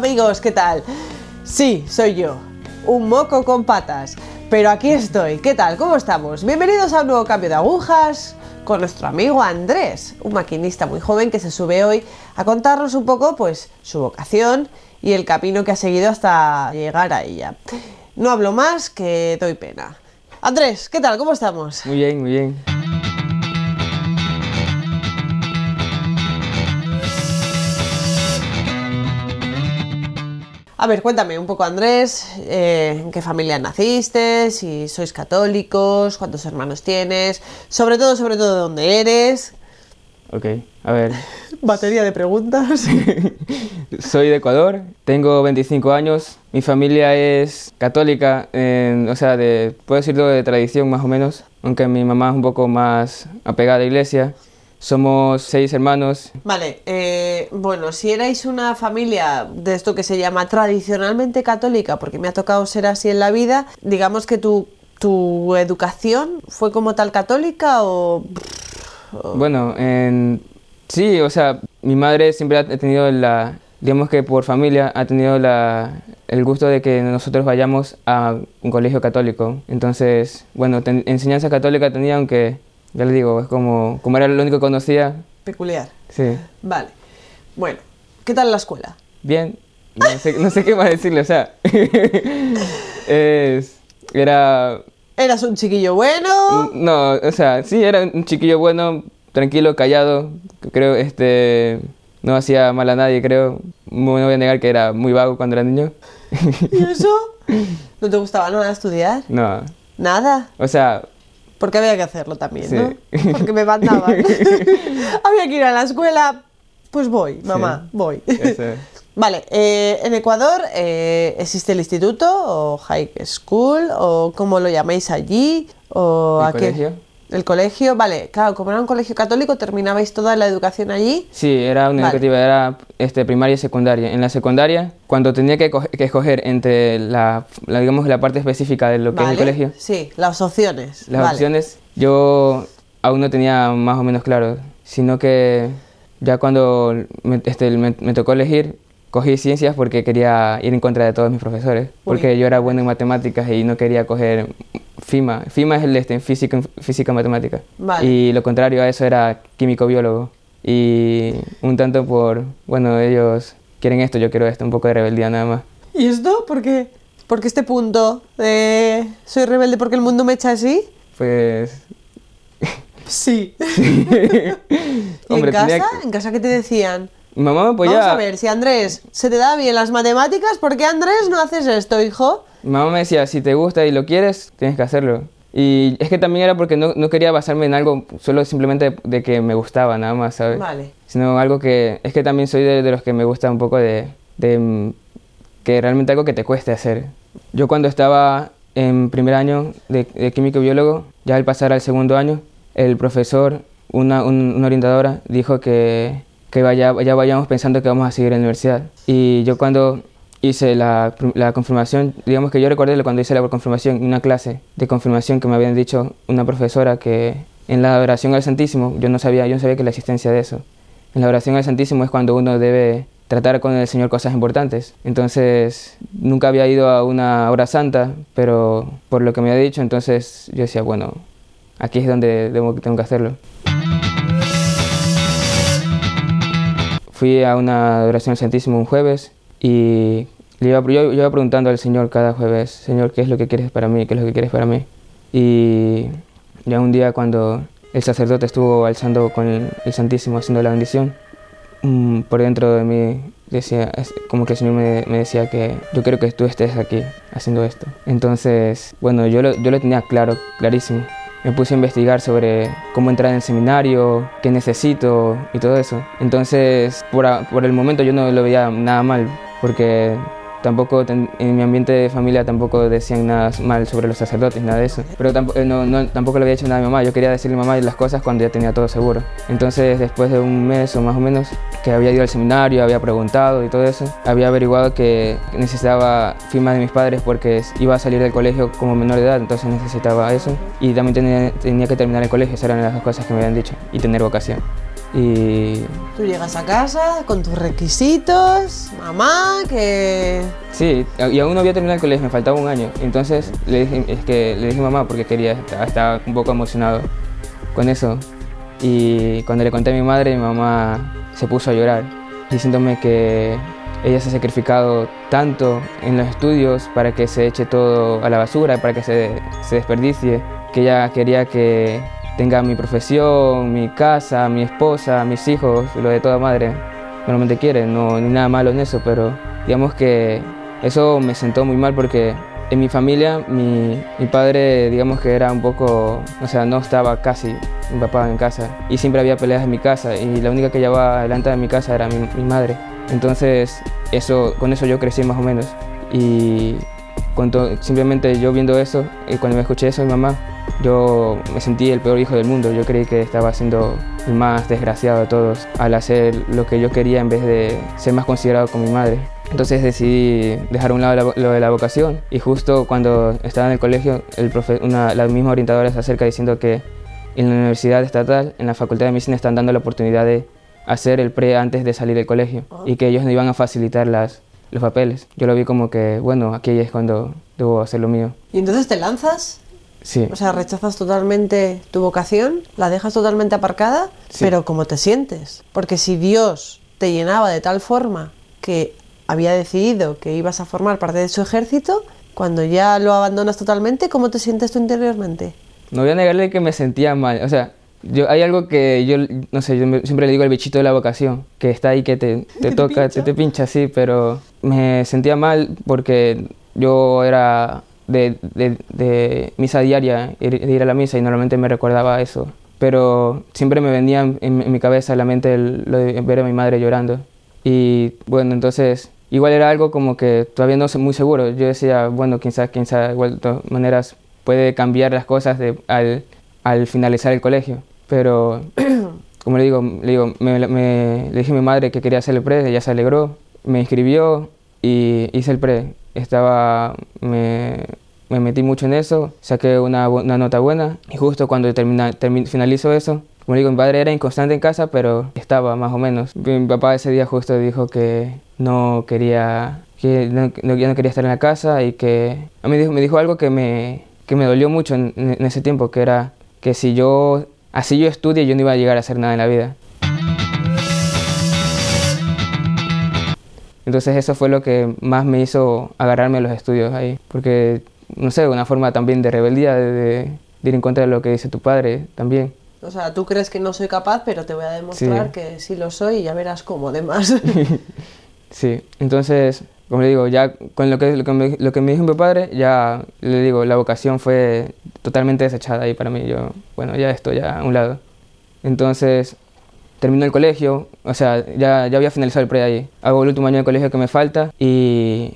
amigos, ¿qué tal? Sí, soy yo, un moco con patas, pero aquí estoy, ¿qué tal? ¿Cómo estamos? Bienvenidos a un nuevo cambio de agujas con nuestro amigo Andrés, un maquinista muy joven que se sube hoy a contarnos un poco pues su vocación y el camino que ha seguido hasta llegar a ella. No hablo más que doy pena. Andrés, ¿qué tal? ¿Cómo estamos? Muy bien, muy bien. A ver, cuéntame un poco, Andrés, eh, en qué familia naciste, si sois católicos, cuántos hermanos tienes, sobre todo, sobre todo, de dónde eres. Ok, a ver. Batería de preguntas. Soy de Ecuador, tengo 25 años, mi familia es católica, en- o sea, de, puedo decirlo de tradición más o menos, aunque mi mamá es un poco más apegada a la iglesia. Somos seis hermanos, Vale, eh, bueno, si erais una familia de esto que se llama tradicionalmente católica, porque me ha tocado ser así en la vida, digamos que tu, tu educación fue como tal católica o... Bueno, en- sí, o sea, mi madre siempre ha tenido la, digamos que por familia, ha tenido la, el gusto de que nosotros vayamos a un colegio católico. Entonces, bueno, ten- enseñanza católica tenía, aunque, ya le digo, es como, como era lo único que conocía, peculiar? sí. Vale. Bueno, ¿qué tal la escuela? Bien, no sé, no sé qué más decirle, o sea, es, era ¿Eras un chiquillo bueno? No, o sea, sí, era un chiquillo bueno, tranquilo, callado. Creo, este, no hacía mal a nadie, creo. No voy a negar que era muy vago cuando era niño. ¿Y eso? ¿No te gustaba nada estudiar? No, Nada. o sea, Porque había que hacerlo también, Sí. ¿no? Porque me mandaban. había que ir a la escuela. Pues voy, mamá, voy. Vale, eh, en Ecuador eh, existe el instituto o high school o como lo llamáis allí o ¿El a qué? El colegio, vale, claro, como era un colegio católico terminabais toda la educación allí. Sí, era una Vale. educativa, era este, primaria y secundaria. En la secundaria, cuando tenía que, que escoger entre la, la, digamos, la parte específica de lo que Vale, es el colegio, Sí, las opciones. las vale. opciones, yo aún no tenía más o menos claro, sino que ya cuando me, este, me, me tocó elegir, cogí ciencias porque quería ir en contra de todos mis profesores, porque yo era bueno en matemáticas y no quería coger FIMA. FIMA es el este, en física, física matemática. Vale. Y lo contrario a eso era químico-biólogo. Y un tanto por, bueno, ellos quieren esto, yo quiero esto, un poco de rebeldía nada más. ¿Y esto? ¿Por qué? Porque este punto de soy rebelde porque el mundo me echa así. Pues Sí. ¿Y Hombre, en casa? ¿En casa qué te decían? Mamá me Vamos apoyaba. a ver, si Andrés se te da bien las matemáticas, ¿por qué Andrés no haces esto, hijo? Mi mamá me decía, si te gusta y lo quieres, tienes que hacerlo. Y es que también era porque no, no quería basarme en algo solo simplemente de, de que me gustaba nada más, ¿sabes? Vale. Sino algo que... Es que también soy de, de los que me gusta un poco de, de... mm, Que realmente algo que te cueste hacer. Yo cuando estaba en primer año de, de químico biólogo, ya al pasar al segundo año, el profesor, una, un- una orientadora, dijo que, que vaya, ya vayamos pensando que vamos a seguir en la universidad. Y yo cuando hice la, la confirmación, digamos que yo recordé cuando hice la confirmación, una clase de confirmación que me habían dicho una profesora que en la adoración al Santísimo, yo no sabía, yo no sabía que la existencia de eso. En la oración al Santísimo es cuando uno debe tratar con el Señor cosas importantes. Entonces, nunca había ido a una hora santa, pero por lo que me había dicho, entonces yo decía, bueno, aquí es donde tengo que hacerlo. Fui a una adoración al Santísimo un jueves y le iba, yo, yo iba preguntando al Señor cada jueves, Señor, ¿qué es lo que quieres para mí? ¿Qué es lo que quieres para mí? Y ya un día cuando el sacerdote estuvo alzando con el, Santísimo, haciendo la bendición, mm, por dentro de mí decía, como que el Señor me, me decía que yo quiero que tú estés aquí haciendo esto. Entonces, bueno, yo lo, yo lo tenía claro, clarísimo. Me puse a investigar sobre cómo entrar en el seminario, qué necesito y todo eso. Entonces, por, por el momento yo no lo veía nada mal, porque tampoco en mi ambiente de familia tampoco decían nada mal sobre los sacerdotes, nada de eso. Pero tampoco, eh, no, no- tampoco le había dicho nada a mi mamá. Yo quería decirle a mi mamá las cosas cuando ya tenía todo seguro. Entonces, después de un mes o más o menos, que había ido al seminario, había preguntado y todo eso, había averiguado que necesitaba firma de mis padres porque iba a salir del colegio como menor de edad, entonces necesitaba eso. Y también tenía, tenía que terminar el colegio, esas eran las dos cosas que me habían dicho, y tener vocación. Y Tú llegas a casa con tus requisitos, mamá, que... sí, y aún no había terminado el colegio, me faltaba un año. Entonces le dije, es que le dije mamá porque quería, estaba un poco emocionado con eso. Y cuando le conté a mi madre, mi mamá se puso a llorar, diciéndome que ella se ha sacrificado tanto en los estudios para que se eche todo a la basura, para que se, se desperdicie, que ella quería que tenga mi profesión, mi casa, mi esposa, mis hijos, lo de toda madre. Normalmente quiere, no ni nada malo en eso, pero digamos que eso me sentó muy mal porque en mi familia mi, padre digamos que era un poco, o sea, no estaba casi mi papá en casa y siempre había peleas en mi casa y la única que llevaba adelante en mi casa era mi, madre. Entonces, eso, con eso yo crecí más o menos y cuando, simplemente yo viendo eso, y cuando me escuché eso de mi mamá, yo me sentí el peor hijo del mundo. Yo creí que estaba siendo el más desgraciado de todos al hacer lo que yo quería en vez de ser más considerado con mi madre. Entonces decidí dejar a un lado la- lo de la vocación y justo cuando estaba en el colegio, el profe- una- la misma orientadora se acerca diciendo que en la universidad estatal, en la Facultad de Medicina, están dando la oportunidad de hacer el pre antes de salir del colegio y que ellos no iban a facilitar las, los papeles. Yo lo vi como que, bueno, aquí es cuando debo hacer lo mío. Y entonces te lanzas, Sí. o sea, rechazas totalmente tu vocación, la dejas totalmente aparcada, Sí. pero ¿cómo te sientes? Porque si Dios te llenaba de tal forma que había decidido que ibas a formar parte de su ejército, cuando ya lo abandonas totalmente, ¿cómo te sientes tú interiormente? No voy a negarle que me sentía mal. O sea, yo, hay algo que yo, no sé, yo siempre le digo el bichito de la vocación, que está ahí, que te, te toca, te, te pincha, sí, pero me sentía mal porque yo era de, de- de misa diaria, ir- de ir a la misa y normalmente me recordaba eso. Pero siempre me venía en, en mi cabeza, en la mente, el- lo de ver a mi madre llorando. Y bueno, entonces, igual era algo como que todavía no sé muy seguro. Yo decía, bueno, sabe, igual de todas maneras puede cambiar las cosas de- al, al finalizar el colegio. Pero, como le digo, le, digo me, me- le dije a mi madre que quería hacer el pre, ella se alegró, me inscribió y hice el pre. Estaba, me, me metí mucho en eso, saqué una, una nota buena y justo cuando termina, termi- finalizo eso, como digo, mi padre era inconstante en casa, pero estaba más o menos. Mi papá ese día justo dijo que no quería, que no, ya no quería estar en la casa y que a mí dijo, me dijo algo que me, que me dolió mucho en, en ese tiempo, que era que si yo, así yo estudie, yo no iba a llegar a hacer nada en la vida. Entonces eso fue lo que más me hizo agarrarme a los estudios ahí, porque, no sé, una forma también de rebeldía, de, de- ir en contra de lo que dice tu padre también. O sea, tú crees que no soy capaz, pero te voy a demostrar Sí. que sí lo soy y ya verás cómo además. Sí, entonces, como le digo, ya con lo que, lo que, me, lo que me dijo mi padre, ya le digo, la vocación fue totalmente desechada ahí para mí. Yo, bueno, ya esto, ya a un lado. Entonces, termino el colegio, o sea, ya, ya había finalizado el pre ahí. Hago el último año de colegio que me falta y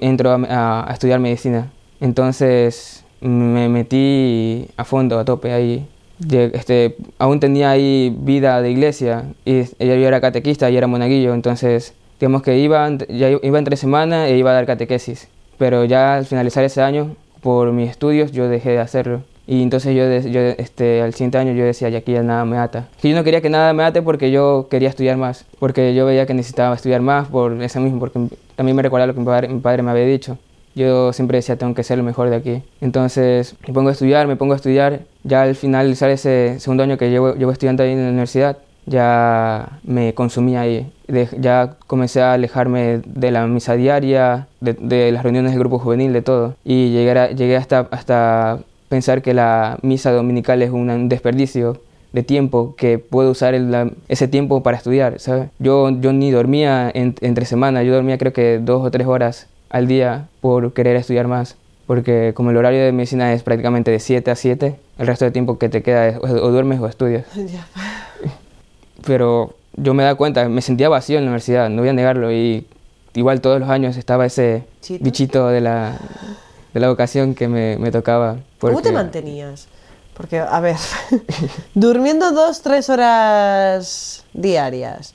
entro a, a- a estudiar medicina. Entonces, me metí a fondo, a tope ahí. Este, aún tenía ahí vida de iglesia y yo era catequista y era monaguillo, entonces digamos que iba, ya iba entre semana e iba a dar catequesis, pero ya al finalizar ese año, por mis estudios, yo dejé de hacerlo. Y entonces yo, yo este, al siguiente año yo decía, ya aquí ya nada me ata. Que yo no quería que nada me ate porque yo quería estudiar más, porque yo veía que necesitaba estudiar más por eso mismo, porque también me recordaba lo que mi padre, mi padre me había dicho. Yo siempre decía, tengo que ser lo mejor de aquí. Entonces me pongo a estudiar, me pongo a estudiar. Ya al finalizar ese segundo año que llevo, llevo estudiando ahí en la universidad, ya me consumí ahí. De- ya comencé a alejarme de la misa diaria, de, de las reuniones del grupo juvenil, de todo. Y llegué, a- llegué hasta, hasta pensar que la misa dominical es un, desperdicio de tiempo que puedo usar el- la- ese tiempo para estudiar, ¿sabes? Yo, yo ni dormía en- entre semana, yo dormía creo que dos o tres horas al día por querer estudiar más, porque como el horario de medicina es prácticamente de 7 a 7, el resto del tiempo que te queda es o, o duermes o estudias. Pero yo me da cuenta, me sentía vacío en la universidad, no voy a negarlo, y igual todos los años estaba ese ¿Chito? bichito de la, de la vocación que me, me tocaba. ¿Cómo te mantenías? Porque, a ver, durmiendo dos, tres horas diarias,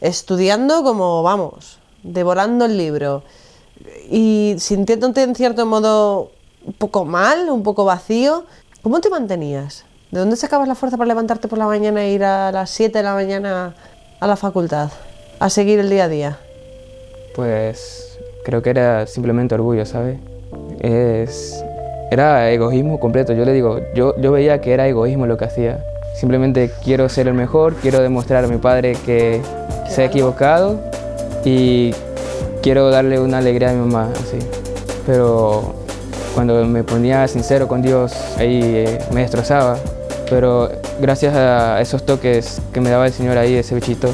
estudiando como, vamos, devorando el libro y sintiéndote en cierto modo un poco mal, un poco vacío, ¿cómo te mantenías? ¿De dónde sacabas la fuerza para levantarte por la mañana e ir a las 7 de la mañana a la facultad? A seguir el día a día. Pues creo que era simplemente orgullo, ¿sabes? Es, era egoísmo completo. Yo le digo, yo, yo veía que era egoísmo lo que hacía. Simplemente quiero ser el mejor, quiero demostrar a mi padre que se ha equivocado y quiero darle una alegría a mi mamá, así. Pero cuando me ponía sincero con Dios, ahí eh, me destrozaba. Pero gracias a esos toques que me daba el Señor ahí, ese bichito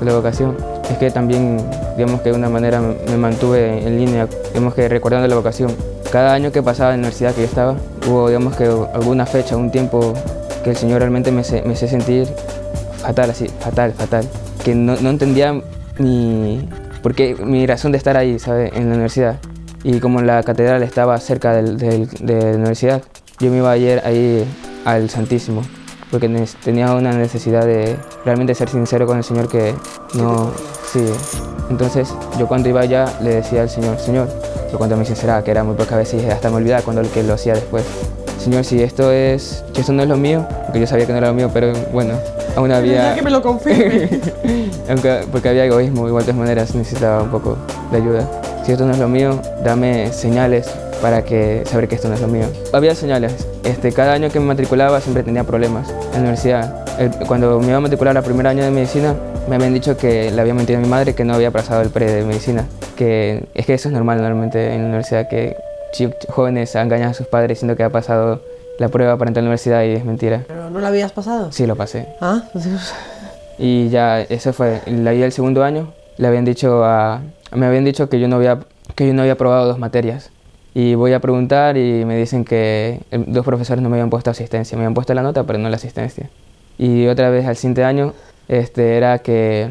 de la vocación, es que también, digamos que de una manera me mantuve en línea, digamos que recordando la vocación. Cada año que pasaba en la universidad que yo estaba, hubo, digamos que alguna fecha, un tiempo que el Señor realmente me, me hace sentir fatal, así, fatal, fatal. Que no, no entendía ni por qué, mi razón de estar ahí, ¿sabes? En la universidad. Y como la catedral estaba cerca del, del, de la universidad, yo me iba ayer ahí al Santísimo, porque tenía una necesidad de realmente ser sincero con el Señor que no... Sí. Entonces yo cuando iba allá le decía al Señor, Señor, lo cuento a mi sinceridad, que era muy poca veces y hasta me olvidaba cuando el que lo hacía después. Señor, si esto es, si esto no es lo mío, porque yo sabía que no era lo mío, pero bueno, aún había... que me lo confirme. Aunque, porque había egoísmo, igual de todas maneras necesitaba un poco de ayuda. Si esto no es lo mío, dame señales para que saber que esto no es lo mío. Había señales. Este, cada año que me matriculaba siempre tenía problemas en la universidad. cuando me iba a matricular al primer año de medicina, me habían dicho que le había mentido a mi madre que no había pasado el pre de medicina. Que es que eso es normal normalmente en la universidad, que jóvenes engañan a sus padres diciendo que ha pasado la prueba para entrar a la universidad y es mentira. ¿Pero no la habías pasado? Sí, lo pasé. Ah, Y ya, eso fue. La el segundo año, le habían dicho a, me habían dicho que yo no había, que yo no había aprobado dos materias. Y voy a preguntar y me dicen que dos profesores no me habían puesto asistencia. Me habían puesto la nota, pero no la asistencia. Y otra vez al siguiente año este, era que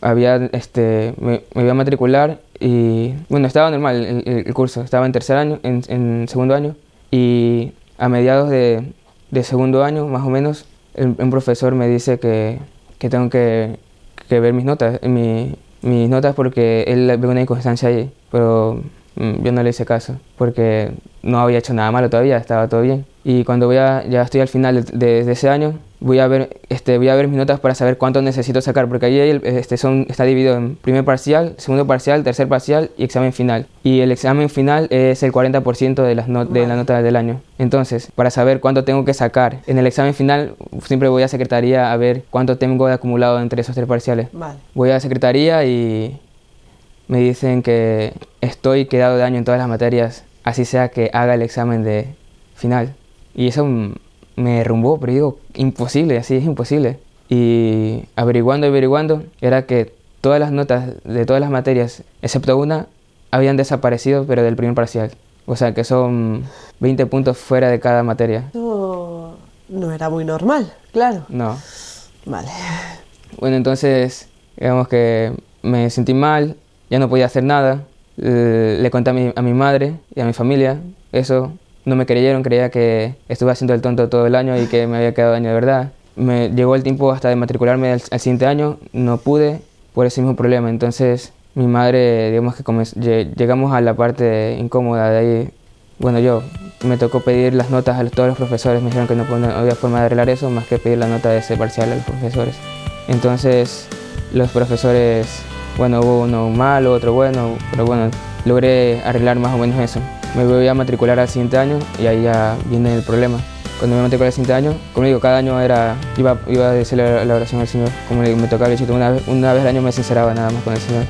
había, este, me, me iba a matricular y bueno, estaba normal el, curso, estaba en tercer año, en, en, segundo año y a mediados de, de segundo año, más o menos, un profesor me dice que, que tengo que, que, ver mis notas, mi, mis notas porque él ve una inconstancia ahí, pero yo no le hice caso porque no había hecho nada malo todavía, estaba todo bien. Y cuando voy a, ya estoy al final de, de ese año, voy a ver este voy a ver mis notas para saber cuánto necesito sacar porque ahí este son está dividido en primer parcial segundo parcial tercer parcial y examen final. Y el examen final es el 40% de las de la nota del año. Entonces para saber cuánto tengo que sacar en el examen final siempre voy a secretaría a ver cuánto tengo acumulado entre esos tres parciales. Voy a secretaría y me dicen que estoy quedado de año en todas las materias así sea que haga el examen de final y eso me derrumbó, pero digo, imposible, así es imposible. Y averiguando, averiguando, era que todas las notas de todas las materias, excepto una, habían desaparecido, pero del primer parcial. O sea, que son 20 puntos fuera de cada materia. No, no era muy normal, claro. No. Vale. Bueno, entonces, digamos que me sentí mal, ya no podía hacer nada. Le conté a mi, a mi madre y a mi familia eso, no me creyeron, creía que estuve haciendo el tonto todo el año y que me había quedado año de verdad. Me llegó el tiempo hasta de matricularme al, siguiente año, no pude por ese mismo problema. Entonces mi madre, digamos que llegamos a la parte incómoda de ahí. Bueno, yo me tocó pedir las notas a todos los profesores, me dijeron que no, no había forma de arreglar eso más que pedir la nota de ese parcial a los profesores. Entonces los profesores, bueno, hubo uno malo, otro bueno, pero bueno, logré arreglar más o menos eso me voy a matricular al siguiente año y ahí ya viene el problema. Cuando me matriculé al siguiente año, como digo, cada año era, iba, iba a decir la, oración al Señor, como me tocaba el una, vez, una vez al año me sinceraba nada más con el Señor.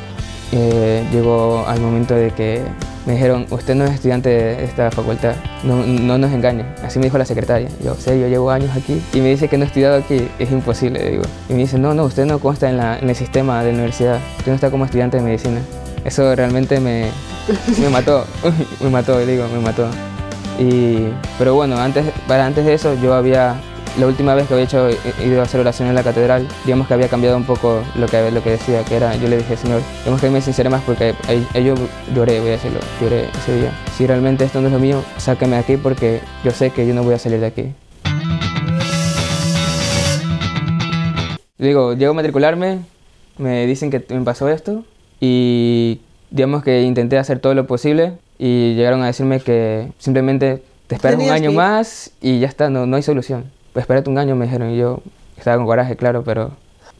Eh, llegó al momento de que me dijeron, usted no es estudiante de esta facultad, no, no nos engañe. Así me dijo la secretaria. Yo, sé, yo llevo años aquí y me dice que no he estudiado aquí, es imposible, digo. Y me dice, no, no, usted no consta en, la, en el sistema de universidad, usted no está como estudiante de medicina. Eso realmente me, me mató, me mató, digo, me mató. Y, pero bueno, antes, para antes de eso yo había, la última vez que había hecho, ido a hacer oración en la catedral, digamos que había cambiado un poco lo que, lo que decía, que era, yo le dije, Señor, digamos que me sinceré más porque ahí, yo lloré, voy a decirlo, lloré ese día. Si realmente esto no es lo mío, sáqueme de aquí porque yo sé que yo no voy a salir de aquí. Digo, llego a matricularme, me dicen que me pasó esto y digamos que intenté hacer todo lo posible y llegaron a decirme que simplemente te esperas un año más y ya está, no, no hay solución. Espérate un año, me dijeron. Y yo estaba con coraje, claro, pero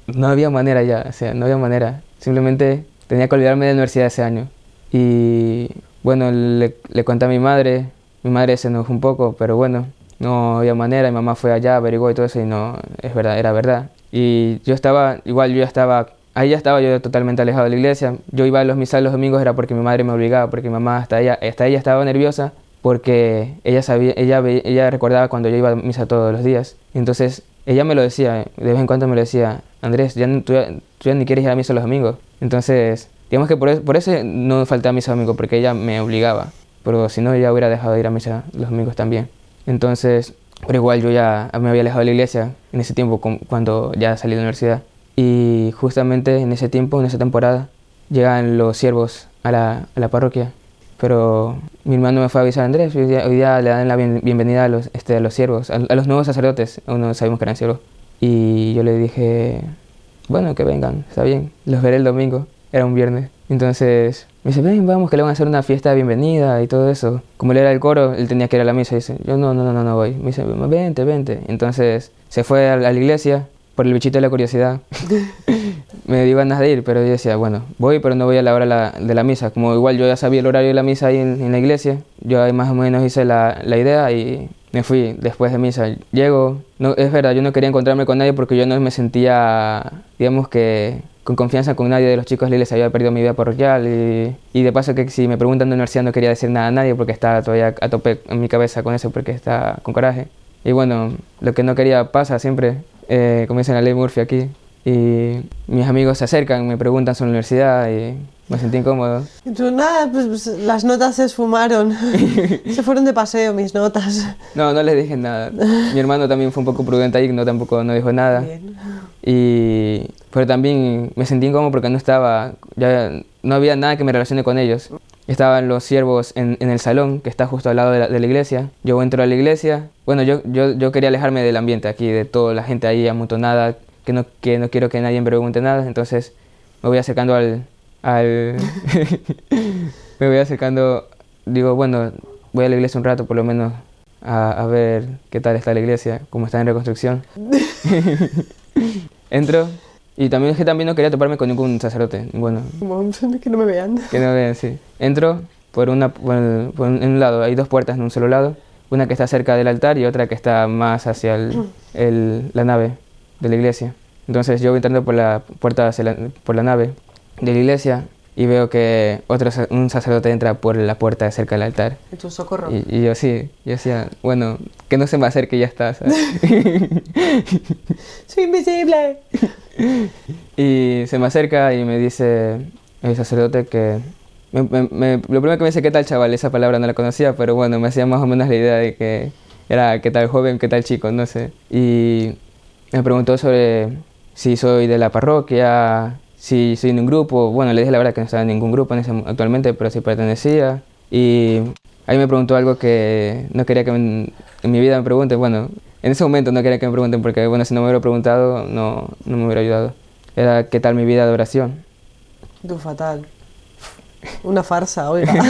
no había manera ya, o sea, no había manera. Simplemente tenía que olvidarme de la universidad ese año. Y bueno, le, le conté a mi madre, mi madre se enojó un poco, pero bueno, no había manera, mi mamá fue allá, averiguó y todo eso y no, es verdad, era verdad. Y yo estaba, igual yo ya estaba, ahí ya estaba yo totalmente alejado de la iglesia. Yo iba a los misales los domingos era porque mi madre me obligaba, porque mi mamá hasta ella, hasta ella estaba nerviosa porque ella sabía, ella, recordaba cuando yo iba a misa todos los días. Entonces ella me lo decía, de vez en cuando me lo decía, Andrés, ya, tú, ya, ni quieres ir a misa los domingos. Entonces, digamos que por, eso, por eso no falté a misa los domingos, porque ella me obligaba. Pero si no, ella hubiera dejado de ir a misa los domingos también. Entonces, pero igual yo ya me había alejado de la iglesia en ese tiempo, cuando ya salí de la universidad. Y justamente en ese tiempo, en esa temporada, llegan los siervos a la parroquia. Pero mi hermano me fue a avisar a Andrés, hoy día, le dan la bienvenida a los, este, a los siervos, a, los nuevos sacerdotes, aún no sabemos que eran siervos. Y yo le dije, bueno, que vengan, está bien, los veré el domingo, era un viernes. Entonces me dice, ven, vamos, que le van a hacer una fiesta de bienvenida y todo eso. Como él era el coro, él tenía que ir a la misa. Y dice, yo no, no, no, no voy. Me dice, vente, vente. Entonces se fue a la iglesia por el bichito de la curiosidad. me dio ganas de ir, pero yo decía, bueno, voy, pero no voy a la hora de la misa. Como igual yo ya sabía el horario de la misa ahí en, la iglesia, yo ahí más o menos hice la, la, idea y me fui después de misa. Llego, no, es verdad, yo no quería encontrarme con nadie porque yo no me sentía, digamos que con confianza con nadie de los chicos la había perdido mi vida parroquial y, y, de paso que si me preguntan de universidad no quería decir nada a nadie porque estaba todavía a tope en mi cabeza con eso porque está con coraje. Y bueno, lo que no quería pasa siempre, eh, dicen la ley Murphy aquí. Y mis amigos se acercan, me preguntan sobre la universidad y me sentí incómodo. Y tú, nada, pues, pues las notas se esfumaron. se fueron de paseo mis notas. No, no les dije nada. Mi hermano también fue un poco prudente ahí, no tampoco no dijo nada. Bien. Y, pero también me sentí incómodo porque no estaba, ya no había nada que me relacione con ellos. Estaban los siervos en, en el salón, que está justo al lado de la, de la, iglesia. Yo entro a la iglesia. Bueno, yo, yo, yo quería alejarme del ambiente aquí, de toda la gente ahí amontonada, que no, que no quiero que nadie me pregunte nada. Entonces me voy acercando al... al me voy acercando, digo, bueno, voy a la iglesia un rato por lo menos a, a ver qué tal está la iglesia, cómo está en reconstrucción. Entro y también es que también no quería toparme con ningún sacerdote. Bueno, que no me vean. Que no me vean, sí. Entro por una por, en un lado, hay dos puertas en un solo lado, una que está cerca del altar y otra que está más hacia el, el, la nave de la iglesia. Entonces yo voy entrando por la puerta la, por la nave de la iglesia y veo que otro, un sacerdote entra por la puerta cerca del altar. ¿Y tu socorro? Y, yo sí, yo decía, bueno, que no se me acerque y ya está. ¿sabes? ¡Soy invisible! y se me acerca y me dice el sacerdote que... Me, me, lo primero que me dice, ¿qué tal chaval? Esa palabra no la conocía, pero bueno, me hacía más o menos la idea de que era qué tal joven, qué tal chico, no sé. Y me preguntó sobre si soy de la parroquia, si soy en un grupo. Bueno, le dije la verdad que no estaba en ningún grupo en ese, actualmente, pero sí pertenecía. Y ahí me preguntó algo que no quería que en mi vida me pregunten. Bueno, en ese momento no quería que me pregunten porque, bueno, si no me hubiera preguntado, no, no me hubiera ayudado. Era qué tal mi vida de oración. Tú fatal. Una farsa, oiga.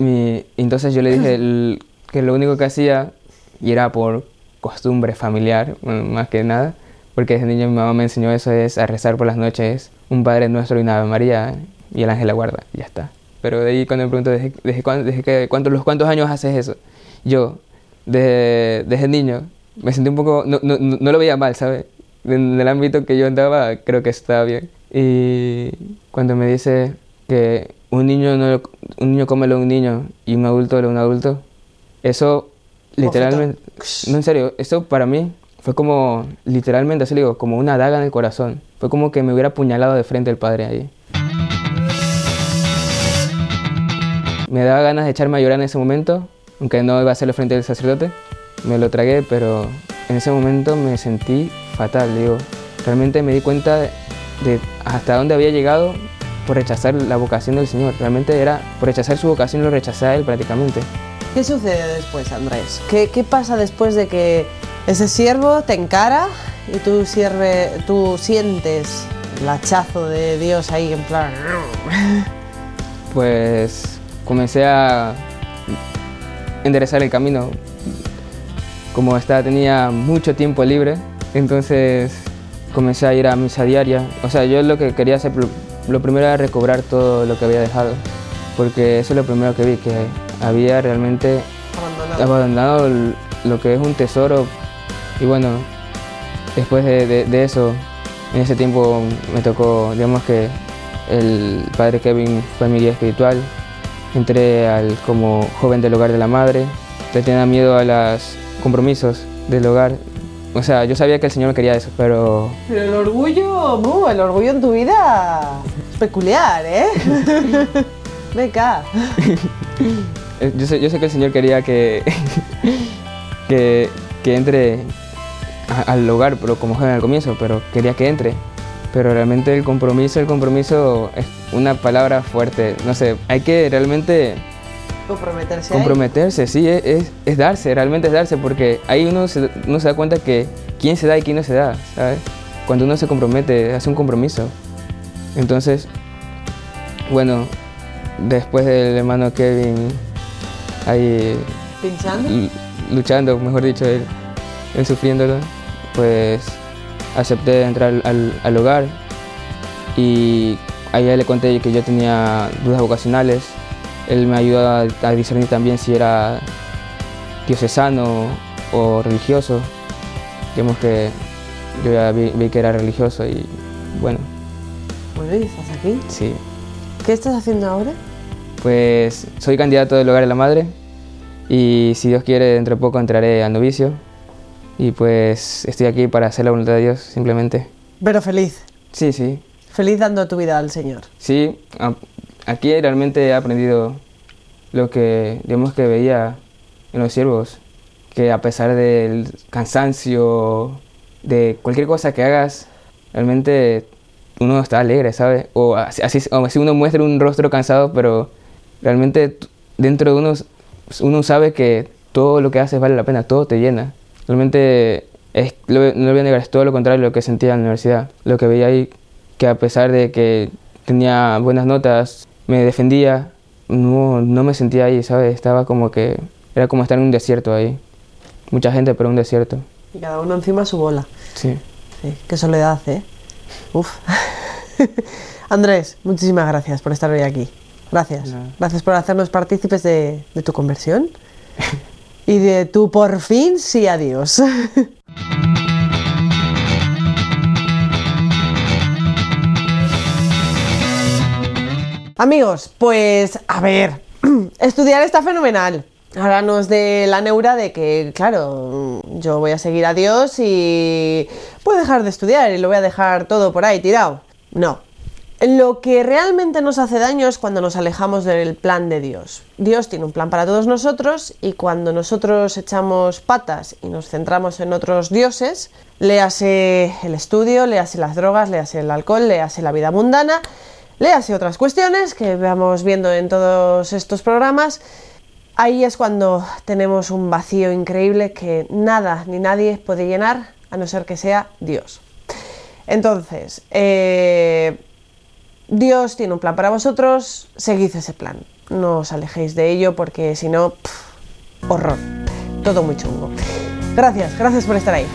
mi, entonces yo le dije que lo único que hacía, y era por costumbre familiar, más que nada, porque desde niño mi mamá me enseñó eso, es a rezar por las noches un Padre Nuestro y una Ave María y el ángel la guarda, y ya está. Pero de ahí cuando me pregunto, ¿desde, desde, desde que, cuántos, los cuántos años haces eso? Yo, desde, desde niño, me sentí un poco, no, no, no lo veía mal, ¿sabes? En el ámbito que yo andaba, creo que estaba bien. Y cuando me dice que un niño, no, un niño come lo un niño y un adulto lo un adulto, eso literalmente, no en serio, eso para mí fue como, literalmente, así digo, como una daga en el corazón. Fue como que me hubiera apuñalado de frente el padre ahí. Me daba ganas de echarme a llorar en ese momento, aunque no iba a hacerlo frente al sacerdote. Me lo tragué, pero en ese momento me sentí fatal, digo. Realmente me di cuenta de, hasta dónde había llegado por rechazar la vocación del Señor. Realmente era por rechazar su vocación, lo rechazé a Él prácticamente. ¿Qué sucede después, Andrés? ¿Qué, qué pasa después de que ese siervo te encara y tú, sierve, tú sientes el hachazo de Dios ahí en plan... Pues comencé a enderezar el camino. como estaba, tenía mucho tiempo libre, entonces comencé a ir a misa diaria. O sea, yo lo que quería hacer, lo, primero era recobrar todo lo que había dejado, porque eso es lo primero que vi, que había realmente Abandonado. lo que es un tesoro. Y bueno, después de, de- de eso, en ese tiempo me tocó, digamos que el padre Kevin fue mi guía espiritual. Entré al, como joven del hogar de la madre. Le tenía miedo a los compromisos del hogar. O sea, yo sabía que el Señor quería eso, pero Pero el orgullo, uh, el orgullo en tu vida es peculiar, ¿eh? Venga. Eh, Yo sé, yo sé que el Señor quería que, que, que entre a- al hogar, pero como joven al comienzo, pero quería que entre. Pero realmente el compromiso, el compromiso es una palabra fuerte. No sé, hay que realmente Comprometerse. ahí. comprometerse, sí, es, es- es darse, realmente es darse, porque ahí uno se, uno se da cuenta que quién se da y quién no se da, ¿sabes? Cuando uno se compromete, hace un compromiso. Entonces, bueno, después del hermano Kevin ahí Pinchando. luchando, mejor dicho, él, él sufriéndolo, pues acepté entrar al, al- hogar y ahí le conté que yo tenía dudas vocacionales. Él me ayudó a, a discernir también si era diocesano o religioso. Digamos que yo ya vi, vi que era religioso y bueno, Bueno, ¿y estás aquí? sí. ¿Qué estás haciendo ahora? Pues soy candidato del hogar de la madre y si Dios quiere dentro de poco entraré al novicio y pues estoy aquí para hacer la voluntad de Dios simplemente. Pero feliz. Sí, sí, Feliz dando tu vida al Señor. sí, aquí realmente he aprendido lo que digamos que veía en los siervos, que a pesar del cansancio, de cualquier cosa que hagas, realmente uno está alegre, ¿sabes? O así, o así uno muestra un rostro cansado, pero realmente dentro de uno, uno sabe que todo lo que haces vale la pena, todo te llena. Realmente, es, lo- no lo voy a negar, es todo lo contrario de lo que sentía en la universidad. Lo que veía ahí, que a pesar de que tenía buenas notas, me defendía, no, no me sentía ahí, ¿sabes? Estaba como que, era como estar en un desierto ahí. Mucha gente, pero un desierto. Y cada uno encima su bola. Sí. Sí, qué soledad, ¿eh? Uf. Andrés, muchísimas gracias por estar hoy aquí. Gracias. Nada. Gracias por hacernos partícipes de, de tu conversión y de tu por fin sí a Dios. Amigos, pues a ver, estudiar está fenomenal. Ahora nos de la neura de que, claro, yo voy a seguir a Dios y puedo dejar de estudiar y lo voy a dejar todo por ahí tirado. No. Lo que realmente nos hace daño es cuando nos alejamos del plan de Dios. Dios tiene un plan para todos nosotros y cuando nosotros echamos patas y nos centramos en otros dioses, léase el estudio, léase las drogas, léase el alcohol, léase la vida mundana, léase otras cuestiones que vamos viendo en todos estos programas, ahí es cuando tenemos un vacío increíble que nada ni nadie puede llenar a no ser que sea Dios. Entonces, eh, Dios tiene un plan para vosotros, seguid ese plan. No os alejéis de ello porque si no, horror. Todo muy chungo. Gracias, gracias por estar ahí.